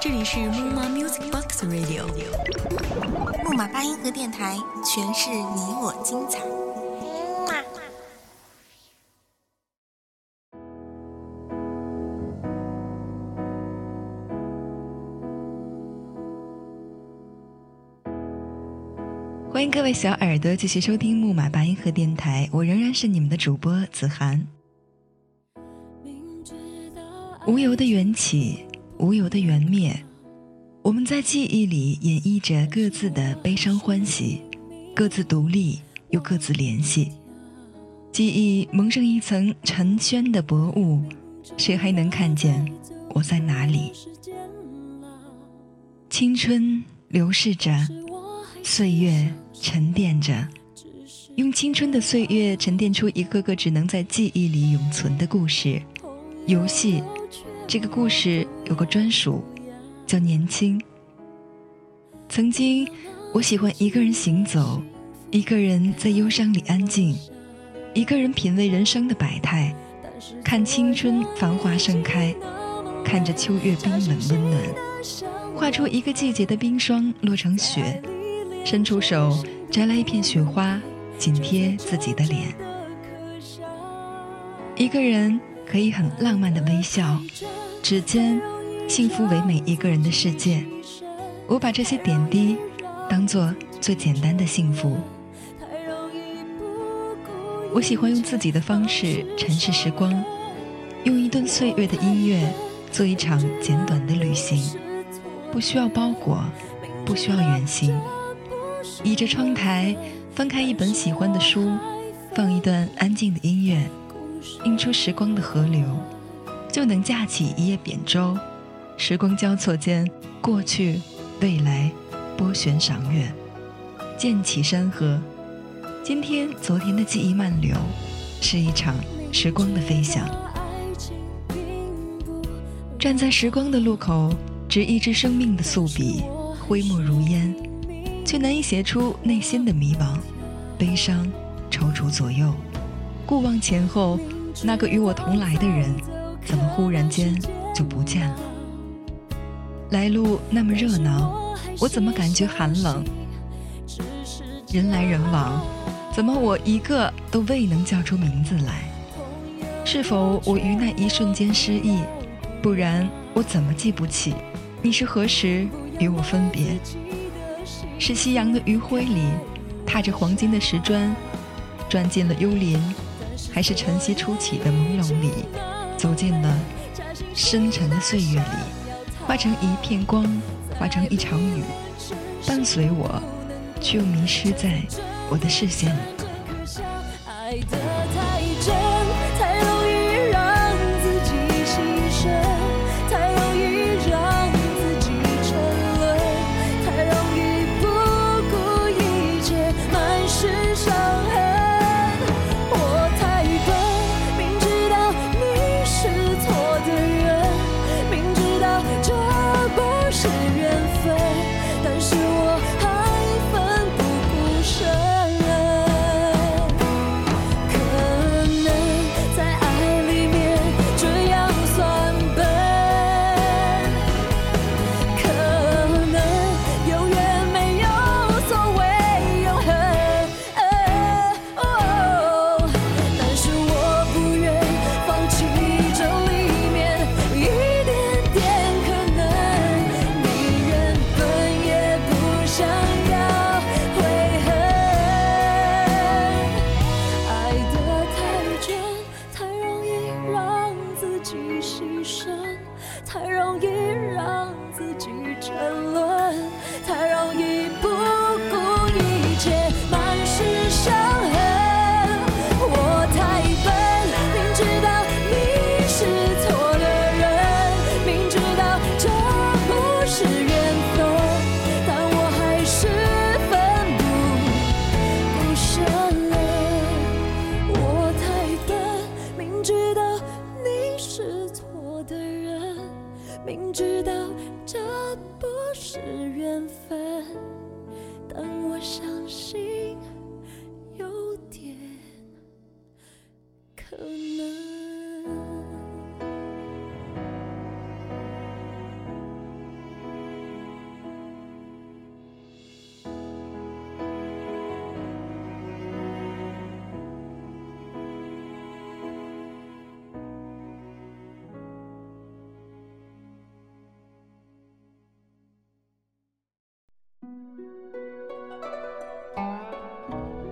这里是木马 Music Box Radio，木马八音盒电台，诠释你我精彩。欢迎各位小耳朵继续收听木马八音盒电台，我仍然是你们的主播子涵。无由的缘起，无由的缘灭，我们在记忆里演绎着各自的悲伤欢喜，各自独立又各自联系。记忆蒙上一层沉轩的薄雾，谁还能看见我在哪里？青春流逝着，岁月。沉淀着，用青春的岁月沉淀出一个个只能在记忆里永存的故事。游戏，这个故事有个专属，叫年轻。曾经，我喜欢一个人行走，一个人在忧伤里安静，一个人品味人生的百态，看青春繁华盛开，看着秋月冰冷温暖，画出一个季节的冰霜落成雪。伸出手摘来一片雪花，紧贴自己的脸。一个人可以很浪漫的微笑，指尖幸福为每一个人的世界。我把这些点滴当做最简单的幸福。我喜欢用自己的方式沉视时光，用一段岁月的音乐做一场简短的旅行，不需要包裹，不需要远行。倚着窗台，翻开一本喜欢的书，放一段安静的音乐，映出时光的河流，就能架起一叶扁舟。时光交错间，过去、未来，波旋赏月，溅起山河。今天、昨天的记忆漫流，是一场时光的飞翔。站在时光的路口，执一支生命的素笔，挥墨如烟。却难以写出内心的迷茫、悲伤、踌躇左右。顾望前后，那个与我同来的人，怎么忽然间就不见了？来路那么热闹，我怎么感觉寒冷？人来人往，怎么我一个都未能叫出名字来？是否我于那一瞬间失忆？不然我怎么记不起你是何时与我分别？是夕阳的余晖里，踏着黄金的石砖，钻进了幽林，还是晨曦初起的朦胧里，走进了深沉的岁月里，化成一片光，化成一场雨，伴随我，却又迷失在我的视线里。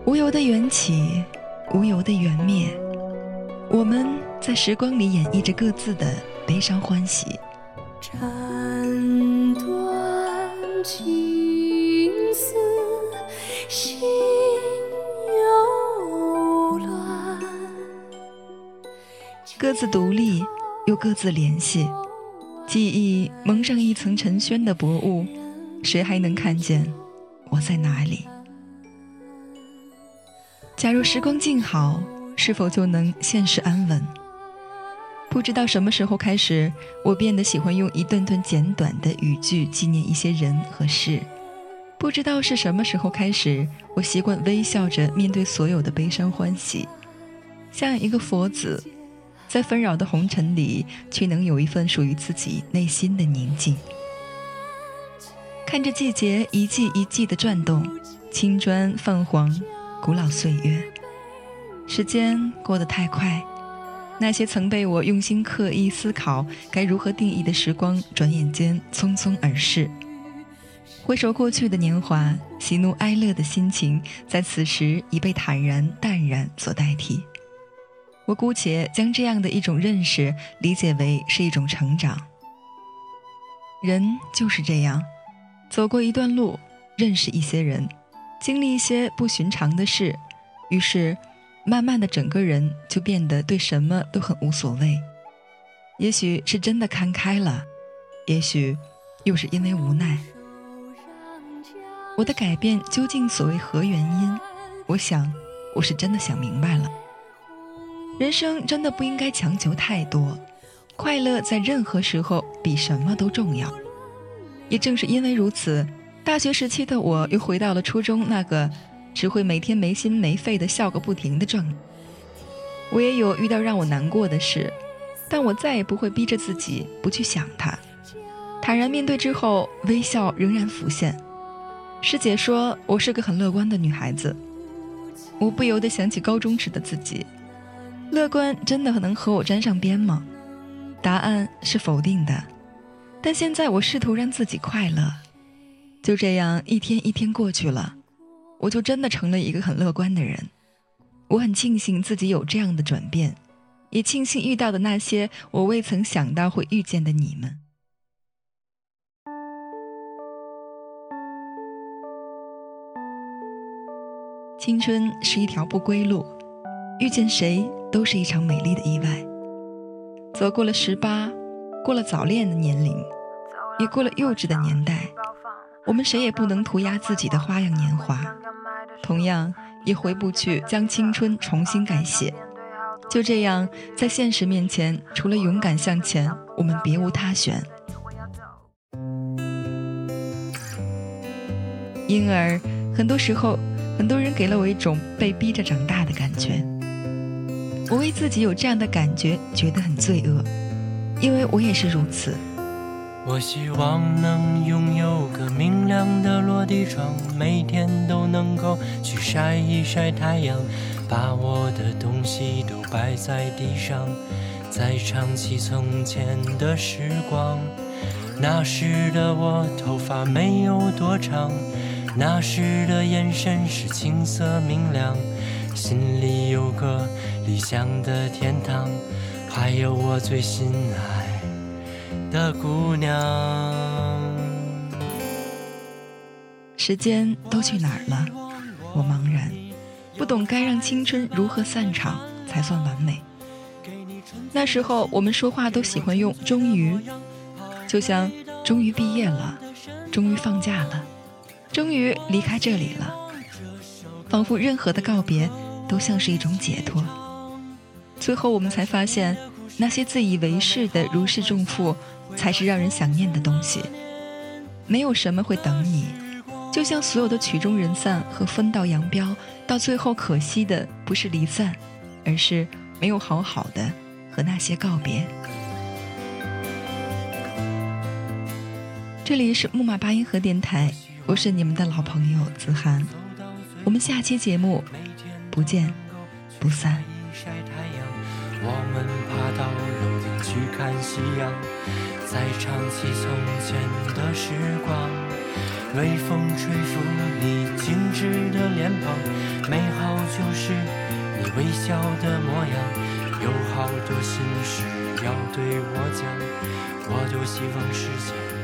无由的缘起，无由的缘灭。我们在时光里演绎着各自的悲伤欢喜。斩断情丝心又乱，各自独立，又各自联系。记忆蒙上一层沉轩的薄雾，谁还能看见我在哪里？假如时光静好，是否就能现实安稳？不知道什么时候开始，我变得喜欢用一段段简短的语句纪念一些人和事。不知道是什么时候开始，我习惯微笑着面对所有的悲伤欢喜，像一个佛子，在纷扰的红尘里，却能有一份属于自己内心的宁静。看着季节一季一季的转动，青砖泛黄。古老岁月，时间过得太快，那些曾被我用心刻意思考该如何定义的时光，转眼间匆匆而逝。回首过去的年华，喜怒哀乐的心情，在此时已被坦然淡然所代替。我姑且将这样的一种认识理解为是一种成长。人就是这样，走过一段路，认识一些人。经历一些不寻常的事，于是，慢慢的整个人就变得对什么都很无所谓。也许是真的看开了，也许又是因为无奈。我的改变究竟所谓何原因？我想，我是真的想明白了。人生真的不应该强求太多，快乐在任何时候比什么都重要。也正是因为如此。大学时期的我又回到了初中那个只会每天没心没肺的笑个不停的状态。我也有遇到让我难过的事，但我再也不会逼着自己不去想它。坦然面对之后，微笑仍然浮现。师姐说我是个很乐观的女孩子，我不由得想起高中时的自己。乐观真的能和我沾上边吗？答案是否定的。但现在我试图让自己快乐。就这样一天一天过去了，我就真的成了一个很乐观的人。我很庆幸自己有这样的转变，也庆幸遇到的那些我未曾想到会遇见的你们。青春是一条不归路，遇见谁都是一场美丽的意外。走过了十八，过了早恋的年龄，也过了幼稚的年代。我们谁也不能涂鸦自己的花样年华，同样也回不去将青春重新改写。就这样，在现实面前，除了勇敢向前，我们别无他选。因而，很多时候，很多人给了我一种被逼着长大的感觉。我为自己有这样的感觉觉得很罪恶，因为我也是如此。我希望能拥有个明亮的落地窗，每天都能够去晒一晒太阳，把我的东西都摆在地上，再唱起从前的时光。那时的我头发没有多长，那时的眼神是青涩明亮，心里有个理想的天堂，还有我最心爱。的姑娘，时间都去哪儿了？我茫然，不懂该让青春如何散场才算完美。那时候我们说话都喜欢用“终于”，就像终于毕业了，终于放假了，终于离开这里了，仿佛任何的告别都像是一种解脱。最后我们才发现，那些自以为是的如释重负。才是让人想念的东西。没有什么会等你，就像所有的曲终人散和分道扬镳，到最后可惜的不是离散，而是没有好好的和那些告别。这里是木马八音盒电台，我是你们的老朋友子涵，我们下期节目不见不散。我们爬到楼顶去看夕阳。再唱起从前的时光。微风吹拂你精致的脸庞，美好就是你微笑的模样。有好多心事要对我讲，我多希望时间。